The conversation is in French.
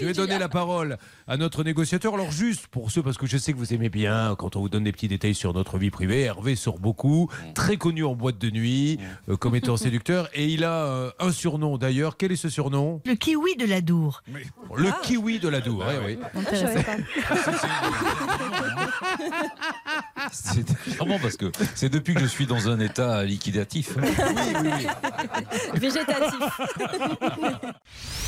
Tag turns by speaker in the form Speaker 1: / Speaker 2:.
Speaker 1: Je vais donner la parole à notre négociateur. Alors juste pour ceux, parce que je sais que vous aimez bien quand on vous donne des petits détails sur notre vie privée, Hervé sort beaucoup, très connu en boîte de nuit, euh, comme étant séducteur, et il a euh, un surnom d'ailleurs. Quel est ce surnom?
Speaker 2: Le kiwi de la Dour.
Speaker 1: Le kiwi de la Dour. eh oui.
Speaker 3: Ah, c'est clairement parce que c'est depuis que je suis dans un état liquidatif.
Speaker 4: Végétatif.